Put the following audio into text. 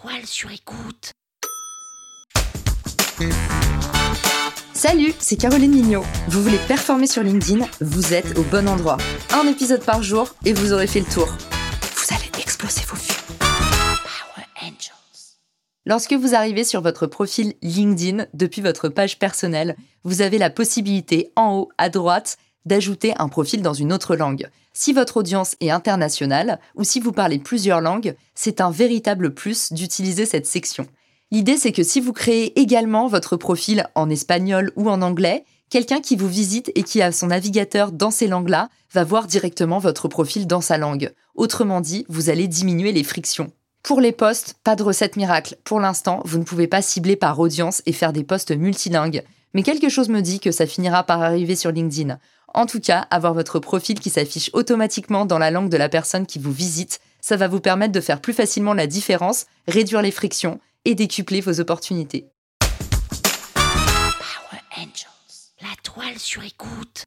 toile sur écoute. Salut, c'est Caroline Mignot. Vous voulez performer sur LinkedIn Vous êtes au bon endroit. Un épisode par jour et vous aurez fait le tour. Vous allez exploser vos vues. Power Angels. Lorsque vous arrivez sur votre profil LinkedIn depuis votre page personnelle, vous avez la possibilité en haut à droite d'ajouter un profil dans une autre langue. Si votre audience est internationale ou si vous parlez plusieurs langues, c'est un véritable plus d'utiliser cette section. L'idée, c'est que si vous créez également votre profil en espagnol ou en anglais, quelqu'un qui vous visite et qui a son navigateur dans ces langues-là va voir directement votre profil dans sa langue. Autrement dit, vous allez diminuer les frictions. Pour les posts, pas de recette miracle. Pour l'instant, vous ne pouvez pas cibler par audience et faire des posts multilingues. Mais quelque chose me dit que ça finira par arriver sur LinkedIn. En tout cas, avoir votre profil qui s'affiche automatiquement dans la langue de la personne qui vous visite, ça va vous permettre de faire plus facilement la différence, réduire les frictions et décupler vos opportunités. Power Angels. La toile sur écoute.